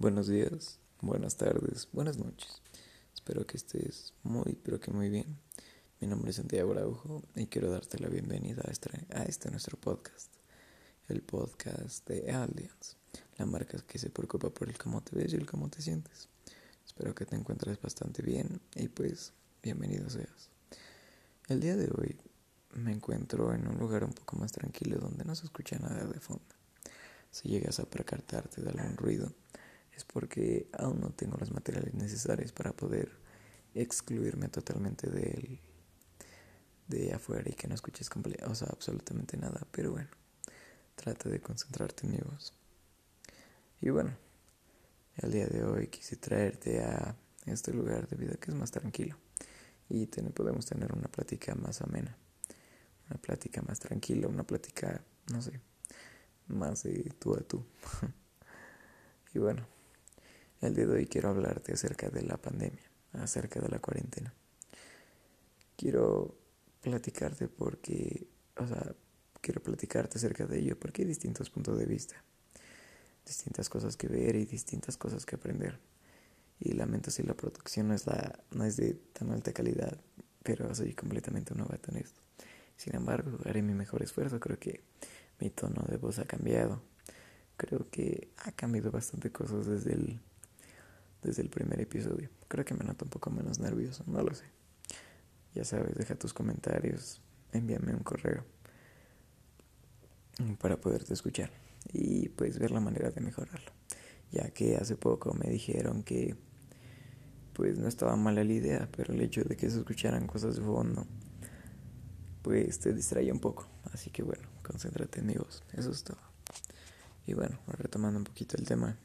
Buenos días, buenas tardes, buenas noches. Espero que estés muy, pero que muy bien. Mi nombre es Santiago Araujo y quiero darte la bienvenida a este, a este nuestro podcast, el podcast de Allianz, la marca que se preocupa por el cómo te ves y el cómo te sientes. Espero que te encuentres bastante bien y pues bienvenido seas. El día de hoy me encuentro en un lugar un poco más tranquilo donde no se escucha nada de fondo. Si llegas a percatarte de algún ruido, es porque aún no tengo los materiales necesarios para poder excluirme totalmente de, de afuera y que no escuches o sea, absolutamente nada. Pero bueno, trata de concentrarte en mi voz. Y bueno, el día de hoy quise traerte a este lugar debido a que es más tranquilo y podemos tener una plática más amena, una plática más tranquila, una plática, no sé, más de tú a tú. y bueno. El día de hoy quiero hablarte acerca de la pandemia, acerca de la cuarentena. Quiero platicarte porque, o sea, quiero platicarte acerca de ello porque hay distintos puntos de vista, distintas cosas que ver y distintas cosas que aprender. Y lamento si la producción no es, la, no es de tan alta calidad, pero soy completamente novato en esto. Sin embargo, haré mi mejor esfuerzo. Creo que mi tono de voz ha cambiado. Creo que ha cambiado bastante cosas desde el desde el primer episodio. Creo que me noto un poco menos nervioso, no lo sé. Ya sabes, deja tus comentarios, envíame un correo para poderte escuchar y pues ver la manera de mejorarlo. Ya que hace poco me dijeron que pues no estaba mala la idea, pero el hecho de que se escucharan cosas de fondo pues te distraía un poco. Así que bueno, concéntrate en eso es todo. Y bueno, retomando un poquito el tema,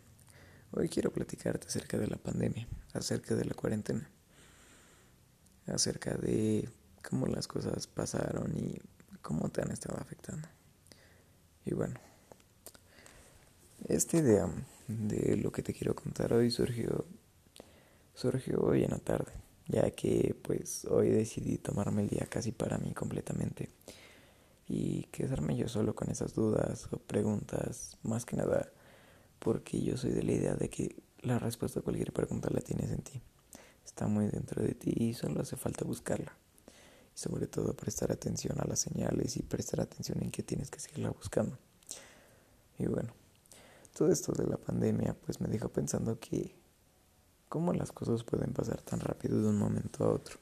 Hoy quiero platicarte acerca de la pandemia, acerca de la cuarentena, acerca de cómo las cosas pasaron y cómo te han estado afectando. Y bueno, esta idea de lo que te quiero contar hoy surgió surgió hoy en la tarde, ya que pues hoy decidí tomarme el día casi para mí completamente y quedarme yo solo con esas dudas o preguntas, más que nada porque yo soy de la idea de que la respuesta a cualquier pregunta la tienes en ti. Está muy dentro de ti y solo hace falta buscarla. Y sobre todo prestar atención a las señales y prestar atención en que tienes que seguirla buscando. Y bueno, todo esto de la pandemia pues me dejó pensando que cómo las cosas pueden pasar tan rápido de un momento a otro.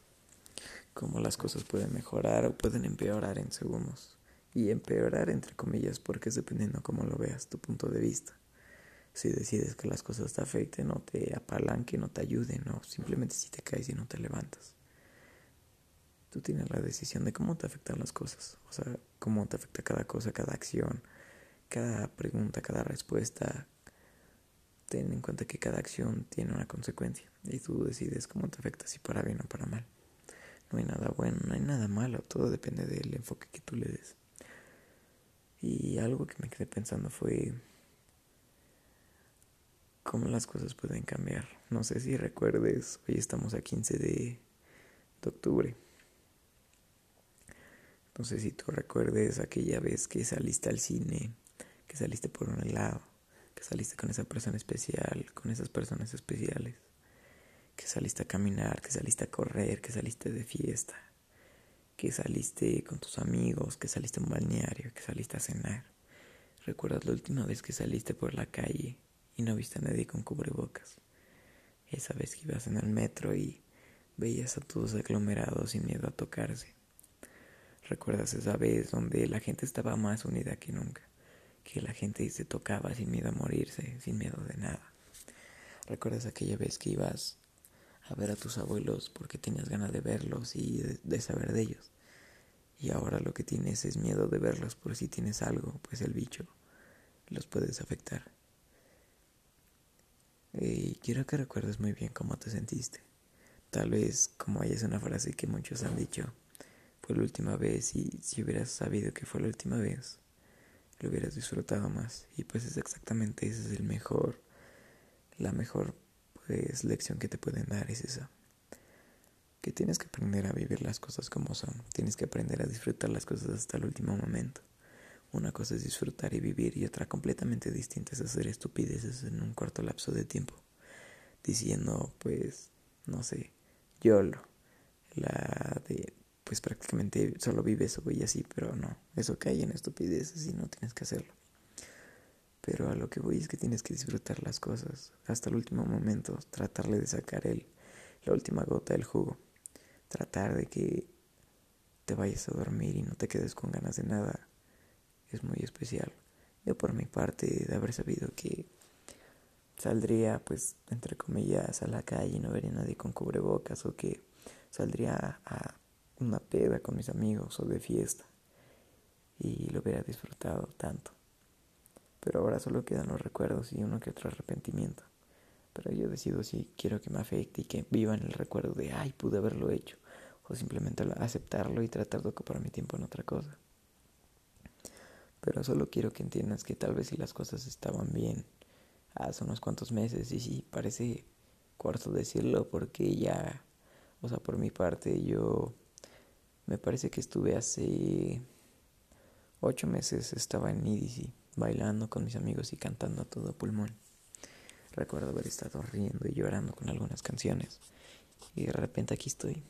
Cómo las cosas pueden mejorar o pueden empeorar en segundos. Y empeorar entre comillas porque es dependiendo cómo lo veas, tu punto de vista si decides que las cosas te afecten no te apalanquen no te ayuden no simplemente si te caes y no te levantas. Tú tienes la decisión de cómo te afectan las cosas, o sea, cómo te afecta cada cosa, cada acción, cada pregunta, cada respuesta. Ten en cuenta que cada acción tiene una consecuencia y tú decides cómo te afecta, si para bien o para mal. No hay nada bueno, no hay nada malo, todo depende del enfoque que tú le des. Y algo que me quedé pensando fue cómo las cosas pueden cambiar. No sé si recuerdes, hoy estamos a 15 de, octubre. No sé si tú recuerdes aquella vez que saliste al cine, que saliste por un helado, que saliste con esa persona especial, con esas personas especiales, que saliste a caminar, que saliste a correr, que saliste de fiesta, que saliste con tus amigos, que saliste a un balneario, que saliste a cenar. ¿Recuerdas la última vez que saliste por la calle y no viste a nadie con cubrebocas. Esa vez que ibas en el metro y veías a todos aglomerados sin miedo a tocarse. ¿Recuerdas esa vez donde la gente estaba más unida que nunca? Que la gente se tocaba sin miedo a morirse, sin miedo de nada. ¿Recuerdas aquella vez que ibas a ver a tus abuelos porque tenías ganas de verlos y de, saber de ellos? Y ahora lo que tienes es miedo de verlos por si tienes algo, pues el bicho los puedes afectar. Y quiero que recuerdes muy bien cómo te sentiste. Tal vez, como hay es una frase que muchos han dicho, fue la última vez y si hubieras sabido que fue la última vez, lo hubieras disfrutado más. Y pues es exactamente ese es el mejor, la mejor pues lección que te pueden dar es esa. Que tienes que aprender a vivir las cosas como son, tienes que aprender a disfrutar las cosas hasta el último momento. Una cosa es disfrutar y vivir y otra completamente distinta es hacer estupideces en un corto lapso de tiempo. Diciendo, pues, no sé, YOLO. La de, pues prácticamente solo vives y así, pero no. Eso cae en estupideces y no tienes que hacerlo. Pero a lo que voy es que tienes que disfrutar las cosas hasta el último momento, tratarle de sacar el, la última gota del jugo, tratar de que te vayas a dormir y no te quedes con ganas de nada, es muy especial. Yo por mi parte, de haber sabido que saldría, pues, entre comillas, a la calle y no vería a nadie con cubrebocas o que saldría a una peda con mis amigos o de fiesta y lo hubiera disfrutado tanto pero ahora solo quedan los recuerdos y uno que otro arrepentimiento. Pero yo decido si quiero que me afecte y que viva en el recuerdo de, ay, pude haberlo hecho, o simplemente aceptarlo y tratar de ocupar mi tiempo en otra cosa. Pero solo quiero que entiendas que tal vez si las cosas estaban bien hace unos cuantos meses, y sí, parece corto decirlo porque ya, o sea, por mi parte, yo me parece que estuve hace ocho meses, estaba en EDC bailando con mis amigos y cantando a todo pulmón. Recuerdo haber estado riendo y llorando con algunas canciones. Y de repente aquí estoy,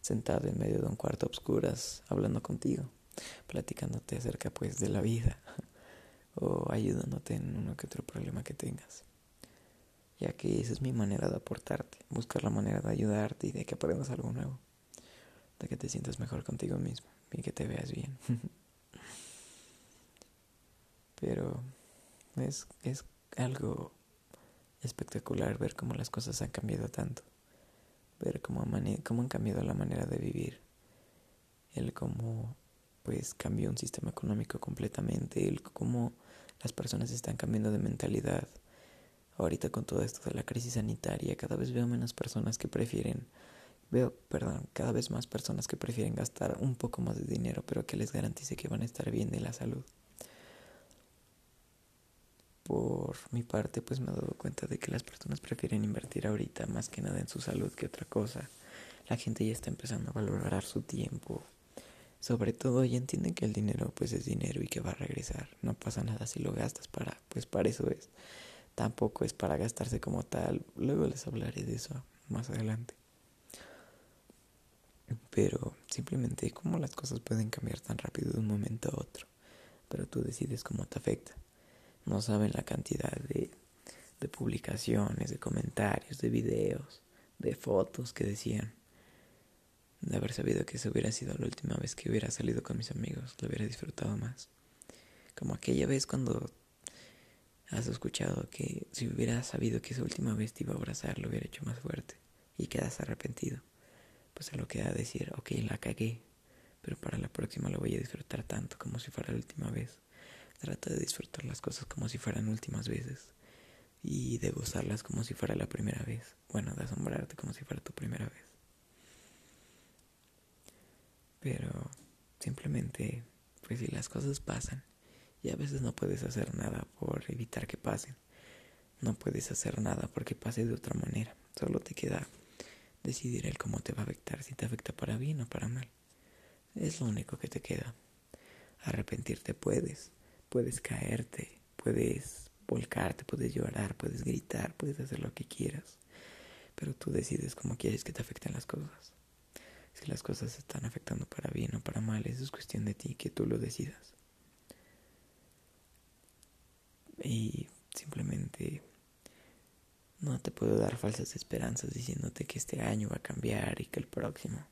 sentado en medio de un cuarto a obscuras, hablando contigo, platicándote acerca pues de la vida o ayudándote en uno que otro problema que tengas. Ya que esa es mi manera de aportarte, buscar la manera de ayudarte y de que aprendas algo nuevo, de que te sientas mejor contigo mismo y que te veas bien. Pero es, es algo espectacular ver cómo las cosas han cambiado tanto. Ver cómo, cómo han cambiado la manera de vivir. El cómo pues cambió un sistema económico completamente. El cómo las personas están cambiando de mentalidad. Ahorita con todo esto de la crisis sanitaria, cada vez veo menos personas que prefieren, veo, perdón, cada vez más personas que prefieren gastar un poco más de dinero, pero que les garantice que van a estar bien de la salud por mi parte pues me he dado cuenta de que las personas prefieren invertir ahorita más que nada en su salud que otra cosa. La gente ya está empezando a valorar su tiempo. Sobre todo ya entienden que el dinero pues es dinero y que va a regresar. No pasa nada si lo gastas para, pues para eso es. Tampoco es para gastarse como tal. Luego les hablaré de eso más adelante. Pero simplemente cómo las cosas pueden cambiar tan rápido de un momento a otro. Pero tú decides cómo te afecta. No saben la cantidad de, de publicaciones, de comentarios, de videos, de fotos que decían. De haber sabido que esa hubiera sido la última vez que hubiera salido con mis amigos, lo hubiera disfrutado más. Como aquella vez cuando has escuchado que si hubiera sabido que esa última vez te iba a abrazar, lo hubiera hecho más fuerte y quedas arrepentido. Pues a lo que da decir, ok, la cagué, pero para la próxima lo voy a disfrutar tanto como si fuera la última vez. Trata de disfrutar las cosas como si fueran últimas veces y de gozarlas como si fuera la primera vez. Bueno, de asombrarte como si fuera tu primera vez. Pero simplemente, pues si las cosas pasan y a veces no puedes hacer nada por evitar que pasen. No puedes hacer nada porque pase de otra manera. Solo te queda decidir el cómo te va a afectar, si te afecta para bien o para mal. Es lo único que te queda. Arrepentirte puedes, Puedes caerte, puedes volcarte, puedes llorar, puedes gritar, puedes hacer lo que quieras. Pero tú decides cómo quieres que te afecten las cosas. Si las cosas se están afectando para bien o para mal, eso es cuestión de ti, que tú lo decidas. Y simplemente no te puedo dar falsas esperanzas diciéndote que este año va a cambiar y que el próximo.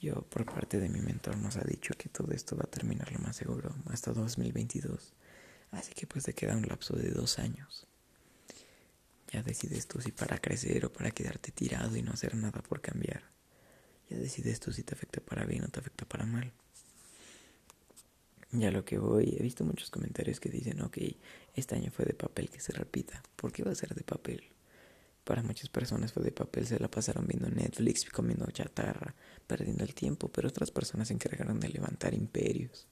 Yo, por parte de mi mentor, nos ha dicho que todo esto va a terminar lo más seguro hasta 2022. Así que pues te queda un lapso de dos años. Ya decides tú si para crecer o para quedarte tirado y no hacer nada por cambiar. Decides tú si te afecta para bien o te afecta para mal. Ya lo que voy, he visto muchos comentarios que dicen, ok, este año fue de papel que se repita. ¿Por qué va a ser de papel? Para muchas personas fue de papel, se la pasaron viendo Netflix, comiendo chatarra, perdiendo el tiempo, pero otras personas se encargaron de levantar imperios,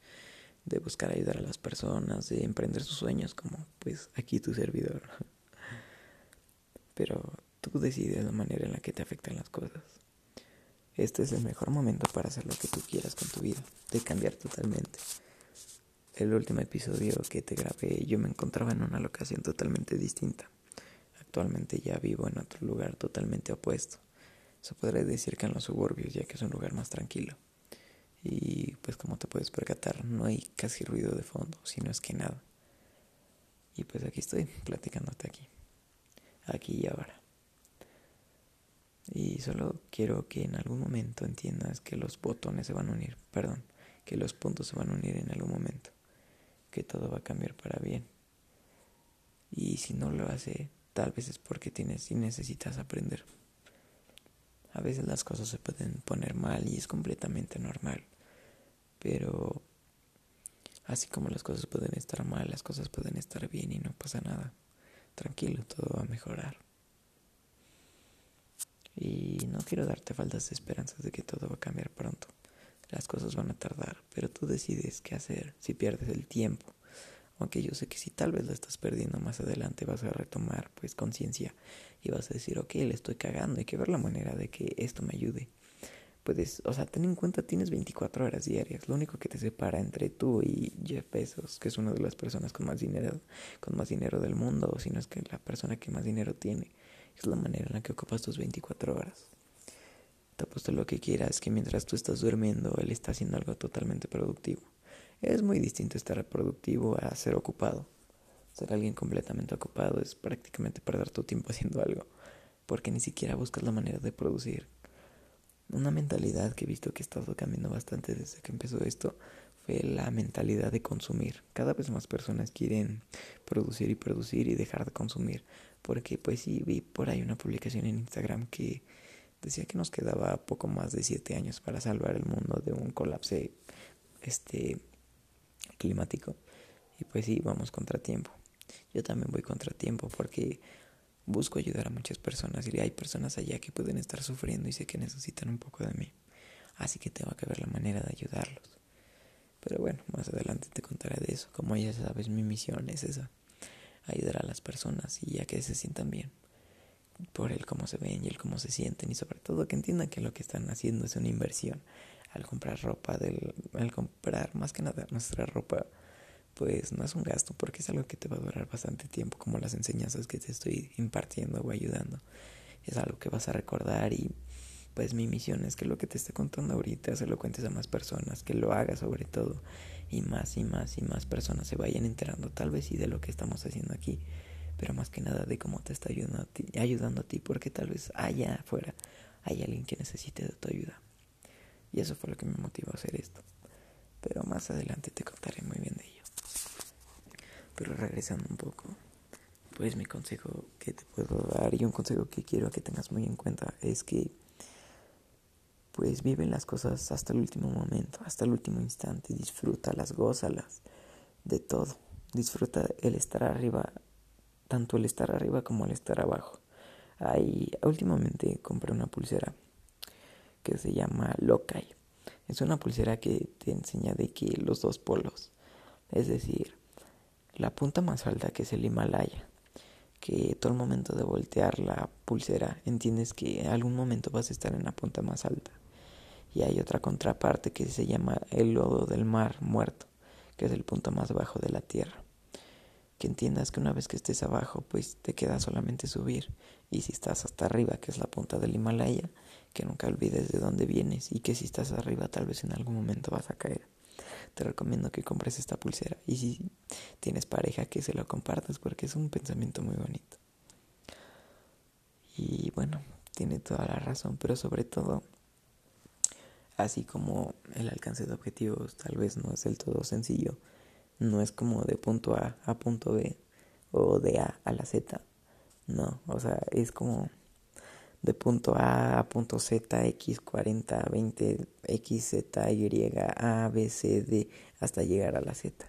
de buscar ayudar a las personas, de emprender sus sueños, como pues aquí tu servidor. Pero tú decides la manera en la que te afectan las cosas. Este es el mejor momento para hacer lo que tú quieras con tu vida, de cambiar totalmente. el último episodio que te grabé yo me encontraba en una locación totalmente distinta. Actualmente ya vivo en otro lugar totalmente opuesto. Se podría decir que en los suburbios, ya que es un lugar más tranquilo. Y pues como te puedes percatar, no hay casi ruido de fondo, sino es que nada. Y pues aquí estoy, platicándote aquí. Aquí y ahora. Y solo quiero que en algún momento entiendas que los botones se van a unir, perdón, que los puntos se van a unir en algún momento. Que todo va a cambiar para bien. Y si no lo hace, tal vez es porque tienes y necesitas aprender. A veces las cosas se pueden poner mal y es completamente normal. Pero así como las cosas pueden estar mal, las cosas pueden estar bien y no pasa nada. Tranquilo, todo va a mejorar. Y no quiero darte faltas de esperanzas de que todo va a cambiar pronto. Las cosas van a tardar, pero tú decides qué hacer si pierdes el tiempo. Aunque yo sé que si tal vez lo estás perdiendo más adelante vas a retomar pues conciencia y vas a decir, ok, le estoy cagando, hay que ver la manera de que esto me ayude. Puedes, o sea, ten en cuenta, tienes 24 horas diarias. Lo único que te separa entre tú y Jeff Bezos, que es una de las personas con más dinero, con más dinero del mundo, o si no es que la persona que más dinero tiene, es la manera en la que ocupas tus 24 horas. Te apuesto lo que quieras, que mientras tú estás durmiendo, él está haciendo algo totalmente productivo. Es muy distinto estar productivo a ser ocupado. Ser alguien completamente ocupado es prácticamente perder tu tiempo haciendo algo, porque ni siquiera buscas la manera de producir. Una mentalidad que he visto que ha estado cambiando bastante desde que empezó esto fue la mentalidad de consumir. Cada vez más personas quieren producir y producir y dejar de consumir, porque pues sí vi por ahí una publicación en Instagram que decía que nos quedaba poco más de siete años para salvar el mundo de un colapso este climático y pues sí vamos contratiempo yo también voy contratiempo porque busco ayudar a muchas personas y hay personas allá que pueden estar sufriendo y sé que necesitan un poco de mí. Así que tengo que ver la manera de ayudarlos. Pero bueno, más adelante te contaré de eso. Como ya sabes, mi misión es esa. Ayudar a las personas y a que se sientan bien. Por el cómo se ven y el cómo se sienten y sobre todo que entiendan que lo que están haciendo es una inversión. Al comprar ropa, del, al comprar más que nada nuestra ropa pues no es un gasto porque es algo que te va a durar bastante tiempo, como las enseñanzas que te estoy impartiendo o ayudando. Es algo que vas a recordar y pues mi misión es que lo que te esté contando ahorita se lo cuentes a más personas, que lo hagas sobre todo y más y más y más personas se vayan enterando tal vez sí de lo que estamos haciendo aquí, pero más que nada de cómo te está ayudando a ti, ayudando a ti porque tal vez allá afuera hay alguien que necesite de tu ayuda. Y eso fue lo que me motivó a hacer esto. Pero más adelante te contaré muy bien de ello. Pero regresando un poco, pues mi consejo que te puedo dar y un consejo que quiero que tengas muy en cuenta es que pues vive las cosas hasta el último momento, hasta el último instante, disfrútalas, gózalas, de todo. Disfruta el estar arriba, tanto el estar arriba como el estar abajo. Ahí últimamente compré una pulsera que se llama Lokai. Es una pulsera que te enseña de que los dos polos, es decir, la punta más alta que es el Himalaya, que todo el momento de voltear la pulsera entiendes que en algún momento vas a estar en la punta más alta. Y hay otra contraparte que se llama el lodo del mar muerto, que es el punto más bajo de la tierra. Que entiendas que una vez que estés abajo, pues te queda solamente subir. Y si estás hasta arriba, que es la punta del Himalaya, que nunca olvides de dónde vienes y que si estás arriba tal vez en algún momento vas a caer te recomiendo que compres esta pulsera. Y si tienes pareja, que se lo compartas porque es un pensamiento muy bonito. Y bueno, tiene toda la razón, pero sobre todo, así como el alcance de objetivos tal vez no es del todo sencillo, no es como de punto A a punto B o de A a la Z. No, o sea, es como de punto A a punto Z, X 40, 20, X, Z, Y, A, B, C, D, hasta llegar a la Z.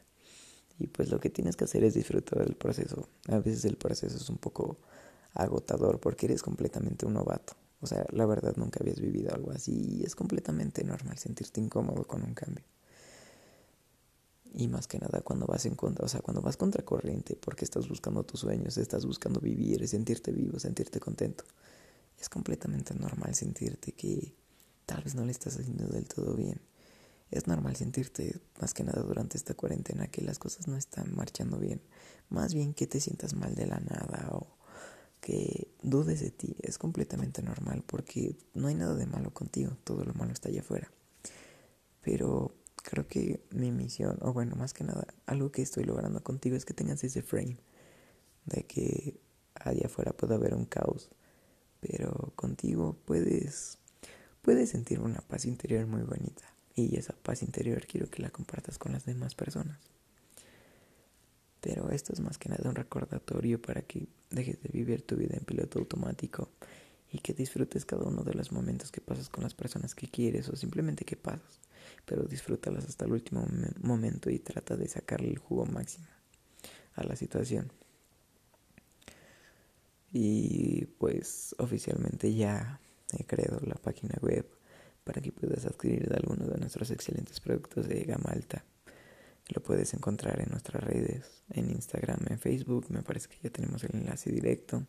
Y pues lo que tienes que hacer es disfrutar del proceso. A veces el proceso es un poco agotador porque eres completamente un novato. O sea, la verdad nunca habías vivido algo así y es completamente normal sentirte incómodo con un cambio. Y más que nada cuando vas en contra, o sea, cuando vas contra corriente porque estás buscando tus sueños, estás buscando vivir, sentirte vivo, sentirte contento es completamente normal sentirte que tal vez no le estás haciendo del todo bien. es normal sentirte más que nada durante esta cuarentena que las cosas no están marchando bien. Más bien que te sientas mal de la nada o que dudes de ti. Es completamente normal porque no hay nada de malo contigo. Todo lo malo está allá afuera. Pero creo que mi misión, o bueno, más que nada, algo que estoy logrando contigo es que tengas ese frame de que allá afuera puede haber un caos, pero contigo puedes puedes sentir una paz interior muy bonita y esa paz interior quiero que la compartas con las demás personas. Pero esto es más que nada un recordatorio para que dejes de vivir tu vida en piloto automático y que disfrutes cada uno de los momentos que pasas con las personas que quieres o simplemente que pasas pero disfrútalas hasta el último momento y trata de sacarle el jugo máximo a la situación. Y pues oficialmente ya he creado la página web para que puedas adquirir alguno de nuestros excelentes productos de gama alta. Lo puedes encontrar en nuestras redes, en Instagram, en Facebook, me parece que ya tenemos el enlace directo.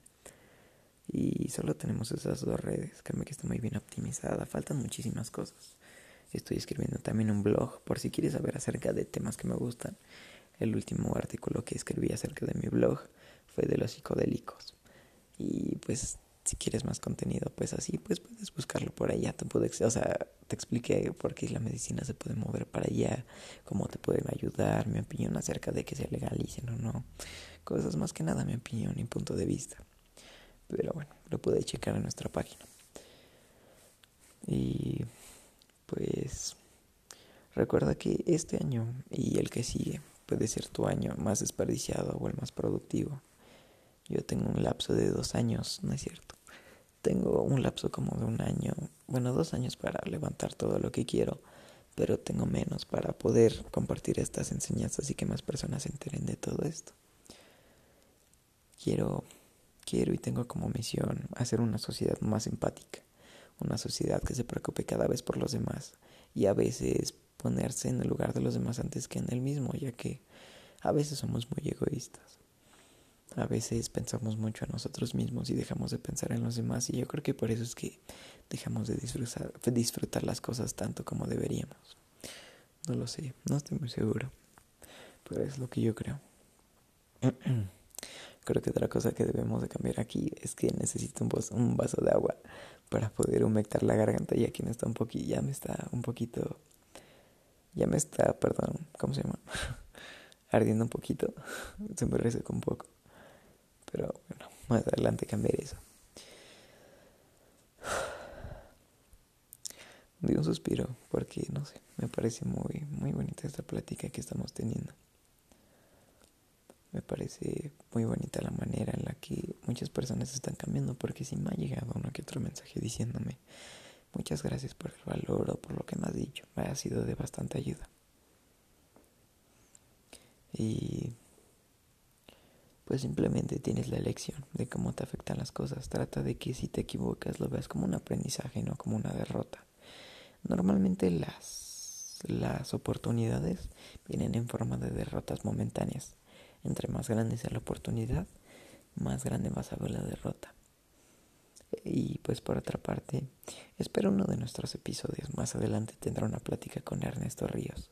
Y solo tenemos esas dos redes, créeme que está muy bien optimizada, faltan muchísimas cosas. Estoy escribiendo también un blog por si quieres saber acerca de temas que me gustan. El último artículo que escribí acerca de mi blog fue de los psicodélicos. Y pues si quieres más contenido, pues así, pues puedes buscarlo por allá. Te puedo, o sea, te expliqué por qué la medicina se puede mover para allá, cómo te pueden ayudar, mi opinión acerca de que se legalicen o no. Cosas más que nada, mi opinión y punto de vista. Pero bueno, lo puedes checar en nuestra página. Y pues recuerda que este año y el que sigue puede ser tu año más desperdiciado o el más productivo. Yo tengo un lapso de dos años, no es cierto. Tengo un lapso como de un año, bueno, dos años para levantar todo lo que quiero, pero tengo menos para poder compartir estas enseñanzas y que más personas se enteren de todo esto. Quiero, quiero y tengo como misión hacer una sociedad más empática una sociedad que se preocupe cada vez por los demás y a veces ponerse en el lugar de los demás antes que en el mismo, ya que a veces somos muy egoístas. A veces pensamos mucho en nosotros mismos y dejamos de pensar en los demás y yo creo que por eso es que dejamos de disfrutar, disfrutar las cosas tanto como deberíamos. No lo sé, no estoy muy seguro, pero es lo que yo creo. Creo que otra cosa que debemos de cambiar aquí es que necesito un, vaso de agua para poder humectar la garganta y aquí me está un poquito, ya me está un poquito, ya me está, perdón, ¿cómo se llama? Ardiendo un poquito, se me reseca un poco, pero bueno, más adelante cambiaré eso. Di un suspiro porque, no sé, me parece muy, muy bonita esta plática que estamos teniendo. Me parece muy bonita la manera en la que muchas personas están cambiando porque si me ha llegado uno que otro mensaje diciéndome muchas gracias por el valor o por lo que me has dicho, me ha sido de bastante ayuda. Y pues simplemente tienes la elección de cómo te afectan las cosas. Trata de que si te equivocas lo veas como un aprendizaje, no como una derrota. Normalmente las, las oportunidades vienen en forma de derrotas momentáneas. Entre más grande sea la oportunidad, más grande vas a ver la derrota. Y pues por otra parte, espero uno de nuestros episodios más adelante tendrá una plática con Ernesto Ríos,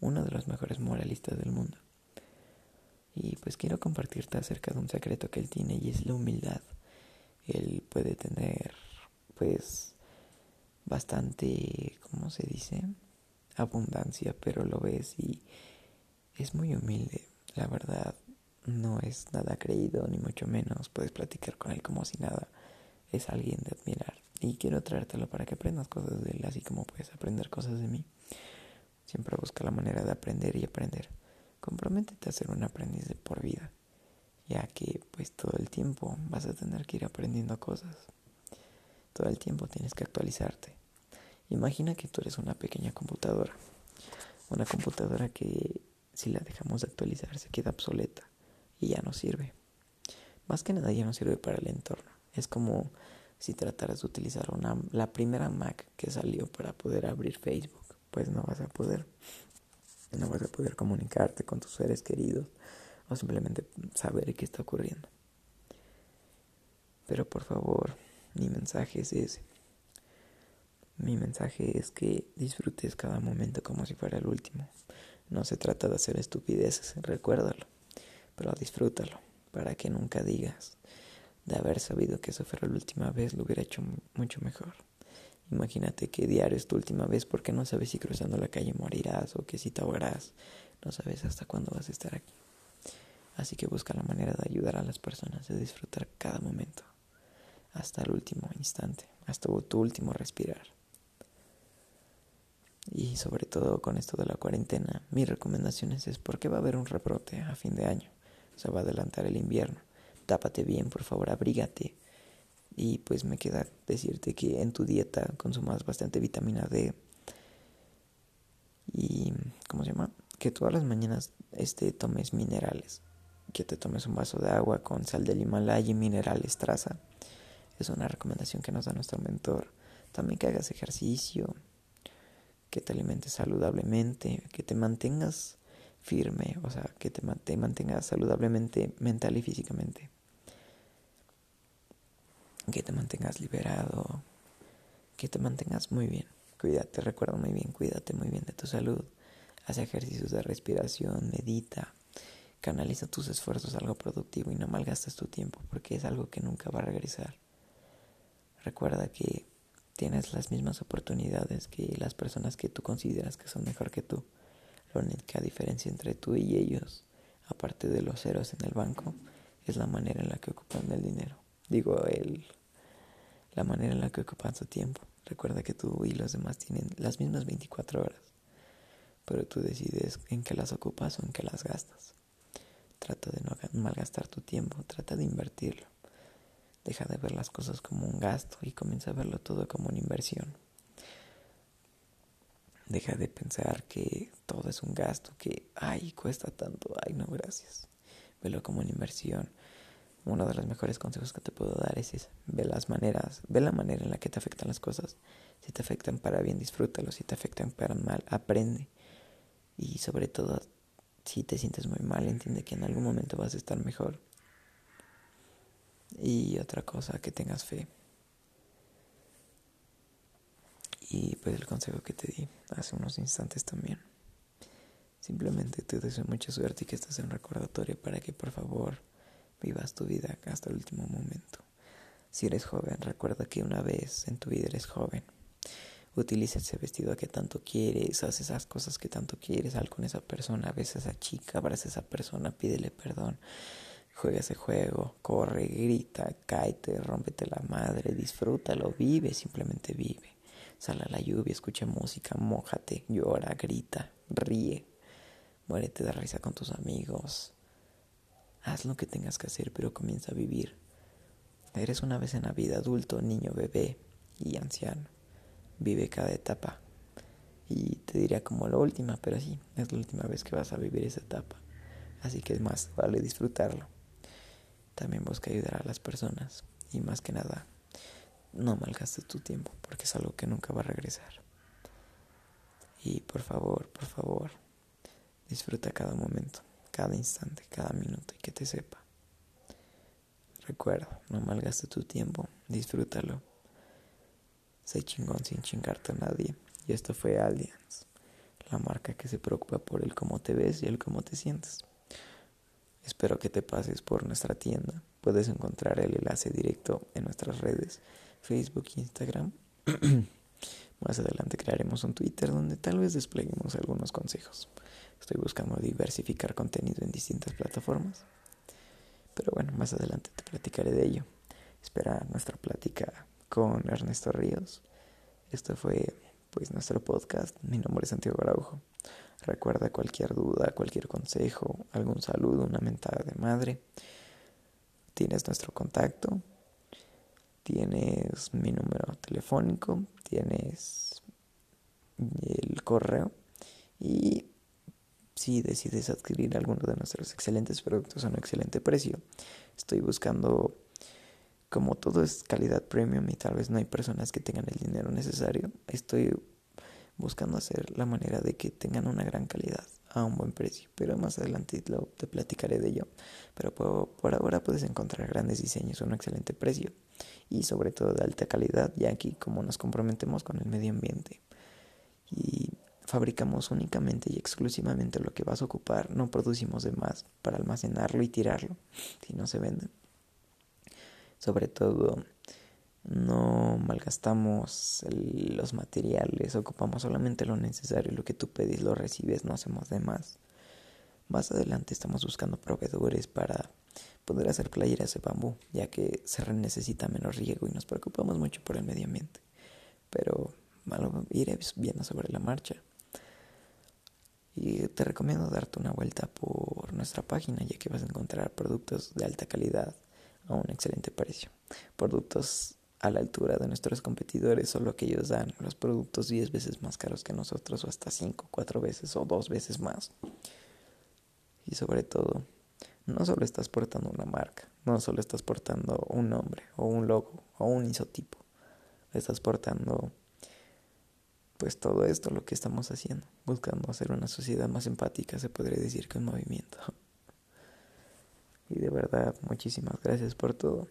uno de los mejores moralistas del mundo. Y pues quiero compartirte acerca de un secreto que él tiene y es la humildad. Él puede tener pues bastante, ¿cómo se dice? Abundancia, pero lo ves y es muy humilde. La verdad, no es nada creído, ni mucho menos. Puedes platicar con él como si nada. Es alguien de admirar. Y quiero traértelo para que aprendas cosas de él, así como puedes aprender cosas de mí. Siempre busca la manera de aprender y aprender. Comprométete a ser un aprendiz de por vida, ya que pues todo el tiempo vas a tener que ir aprendiendo cosas. Todo el tiempo tienes que actualizarte. Imagina que tú eres una pequeña computadora. Una computadora que si la dejamos de actualizar se queda obsoleta y ya no sirve. Más que nada ya no sirve para el entorno. Es como si trataras de utilizar una, la primera Mac que salió para poder abrir Facebook. Pues no vas a poder. No vas a poder comunicarte con tus seres queridos o simplemente saber qué está ocurriendo. Pero por favor, mi mensaje es ese. Mi mensaje es que disfrutes cada momento como si fuera el último. No se trata de hacer estupideces, recuérdalo, pero disfrútalo para que nunca digas de haber sabido que eso fuera la última vez lo hubiera hecho mucho mejor. Imagínate que diario es tu última vez porque no sabes si cruzando la calle morirás o que si te ahogarás. No sabes hasta cuándo vas a estar aquí. Así que busca la manera de ayudar a las personas, de disfrutar cada momento, hasta el último instante, hasta tu último respirar. Y sobre todo con esto de la cuarentena, mi recomendación es porque va a haber un rebrote a fin de año. Se va a adelantar el invierno. Tápate bien, por favor, abrígate. Y pues me queda decirte que en tu dieta consumas bastante vitamina D. Y, ¿cómo se llama? Que todas las mañanas este, tomes minerales. Que te tomes un vaso de agua con sal del Himalaya y minerales traza. Es una recomendación que nos da nuestro mentor. También que hagas ejercicio, que te alimentes saludablemente, que te mantengas firme, o sea, que te, mantengas saludablemente mental y físicamente. Que te mantengas liberado, que te mantengas muy bien. Cuídate, recuerda muy bien, cuídate muy bien de tu salud. Haz ejercicios de respiración, medita, canaliza tus esfuerzos a algo productivo y no malgastes tu tiempo porque es algo que nunca va a regresar. Recuerda que tienes las mismas oportunidades que las personas que tú consideras que son mejor que tú. La única diferencia entre tú y ellos, aparte de los ceros en el banco, es la manera en la que ocupan el dinero. Digo, el, la manera en la que ocupan su tiempo. Recuerda que tú y los demás tienen las mismas 24 horas, pero tú decides en qué las ocupas o en qué las gastas. Trata de no malgastar tu tiempo, trata de invertirlo. Deja de ver las cosas como un gasto y comienza a verlo todo como una inversión. Deja de pensar que todo es un gasto, que, ay, cuesta tanto, ay, no, gracias. Velo como una inversión. Uno de los mejores consejos que te puedo dar es ese. Ve las maneras, ve la manera en la que te afectan las cosas. Si te afectan para bien, disfrútalo. Si te afectan para mal, aprende. Y sobre todo, si te sientes muy mal, entiende que en algún momento vas a estar mejor. Y otra cosa, que tengas fe. Y pues el consejo que te di hace unos instantes también. Simplemente te deseo mucha suerte y que estés en recordatorio para que por favor vivas tu vida hasta el último momento. Si eres joven, recuerda que una vez en tu vida eres joven. Utiliza ese vestido que tanto quieres, haz esas cosas que tanto quieres, sal con esa persona, ves a esa chica, abraza a esa persona, pídele perdón. Juega ese juego, corre, grita, cáete, rómpete la madre, disfrútalo, vive, simplemente vive. Sal a la lluvia, escucha música, mójate, llora, grita, ríe, muérete de risa con tus amigos. Haz lo que tengas que hacer, pero comienza a vivir. Eres una vez en la vida adulto, niño, bebé y anciano. Vive cada etapa. Y te diría como la última, pero sí, es la última vez que vas a vivir esa etapa. Así que es más, vale disfrutarlo. También busca ayudar a las personas y más que nada, no malgastes tu tiempo porque es algo que nunca va a regresar. Y por favor, por favor, disfruta cada momento, cada instante, cada minuto y que te sepa. Recuerda, no malgastes tu tiempo, disfrútalo. Sé chingón sin chingarte a nadie. Y esto fue Allianz, la marca que se preocupa por el cómo te ves y el cómo te sientes. Espero que te pases por nuestra tienda. Puedes encontrar el enlace directo en nuestras redes, Facebook e Instagram. Más adelante crearemos un Twitter donde tal vez despleguemos algunos consejos. Estoy buscando diversificar contenido en distintas plataformas. Pero bueno, más adelante te platicaré de ello. Espera nuestra plática con Ernesto Ríos. Esto fue pues nuestro podcast. Mi nombre es Santiago Araujo. Recuerda cualquier duda, cualquier consejo, algún saludo, una mentada de madre. Tienes nuestro contacto, tienes mi número telefónico, tienes el correo y si decides adquirir alguno de nuestros excelentes productos a un excelente precio, estoy buscando como todo es calidad premium y tal vez no hay personas que tengan el dinero necesario, estoy buscando hacer la manera de que tengan una gran calidad a un buen precio, pero más adelante lo, te platicaré de ello. Pero por, por ahora puedes encontrar grandes diseños a un excelente precio y sobre todo de alta calidad, ya que como nos comprometemos con el medio ambiente y fabricamos únicamente y exclusivamente lo que vas a ocupar, no producimos de más para almacenarlo y tirarlo si no se venden. Sobre todo no malgastamos los materiales, ocupamos solamente lo necesario, lo que tú pedís lo recibes, no hacemos de más. Más adelante estamos buscando proveedores para poder hacer playeras de bambú, ya que se necesita menos riego y nos preocupamos mucho por el medio ambiente. Pero malo, iré viendo sobre la marcha. Y te recomiendo darte una vuelta por nuestra página, ya que vas a encontrar productos de alta calidad a un excelente precio. Productos a la altura de nuestros competidores, solo que ellos dan los productos 10 veces más caros que nosotros, o hasta 5, 4 veces o 2 veces más. Y sobre todo, no solo estás portando una marca, no solo estás portando un nombre, o un logo, o un isotipo, estás portando pues todo esto lo que estamos haciendo, buscando hacer una sociedad más empática, se podría decir que un movimiento. Y de verdad, muchísimas gracias por todo.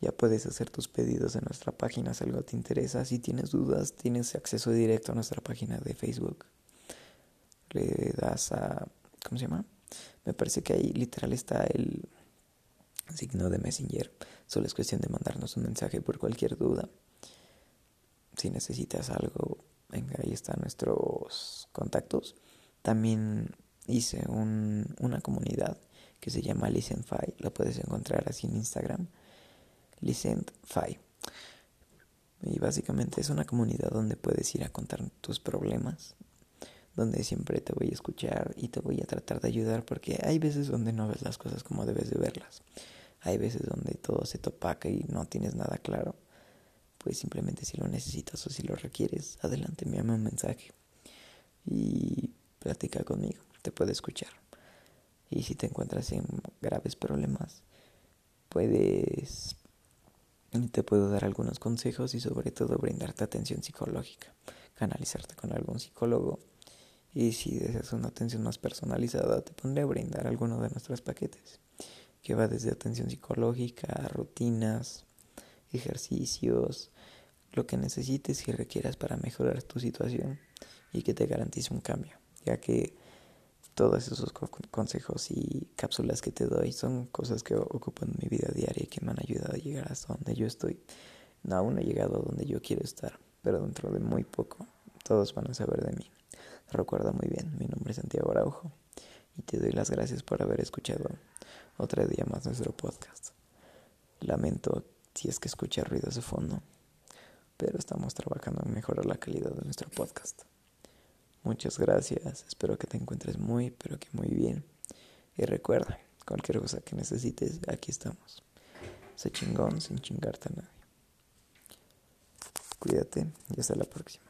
Ya puedes hacer tus pedidos en nuestra página si algo te interesa. Si tienes dudas, tienes acceso directo a nuestra página de Facebook. Le das a... ¿Cómo se llama? Me parece que ahí literal está el signo de Messenger. Solo es cuestión de mandarnos un mensaje por cualquier duda. Si necesitas algo, venga, ahí están nuestros contactos. También hice un, una comunidad que se llama ListenFi. La puedes encontrar así en Instagram. ListenFi. Y básicamente es una comunidad donde puedes ir a contar tus problemas, donde siempre te voy a escuchar y te voy a tratar de ayudar porque hay veces donde no ves las cosas como debes de verlas. Hay veces donde todo se topaca y no tienes nada claro. Pues simplemente si lo necesitas o si lo requieres, adelante, envíame un mensaje y platica conmigo, te puedo escuchar. Y si te encuentras en graves problemas, puedes te puedo dar algunos consejos y sobre todo brindarte atención psicológica, canalizarte con algún psicólogo. Y si deseas una atención más personalizada te pondré a brindar alguno de nuestros paquetes que va desde atención psicológica, rutinas, ejercicios, lo que necesites y requieras para mejorar tu situación y que te garantice un cambio, ya que todos esos consejos y cápsulas que te doy son cosas que ocupo en mi vida diaria y que me han ayudado a llegar hasta donde yo estoy. No, aún no he llegado a donde yo quiero estar, pero dentro de muy poco todos van a saber de mí. Recuerda muy bien, mi nombre es Santiago Araujo y te doy las gracias por haber escuchado otro día más nuestro podcast. Lamento si es que escucha ruidos de fondo, pero estamos trabajando en mejorar la calidad de nuestro podcast. Muchas gracias, espero que te encuentres muy, pero que muy bien. Y recuerda, cualquier cosa que necesites, aquí estamos. Sé chingón sin chingarte a nadie. Cuídate y hasta la próxima.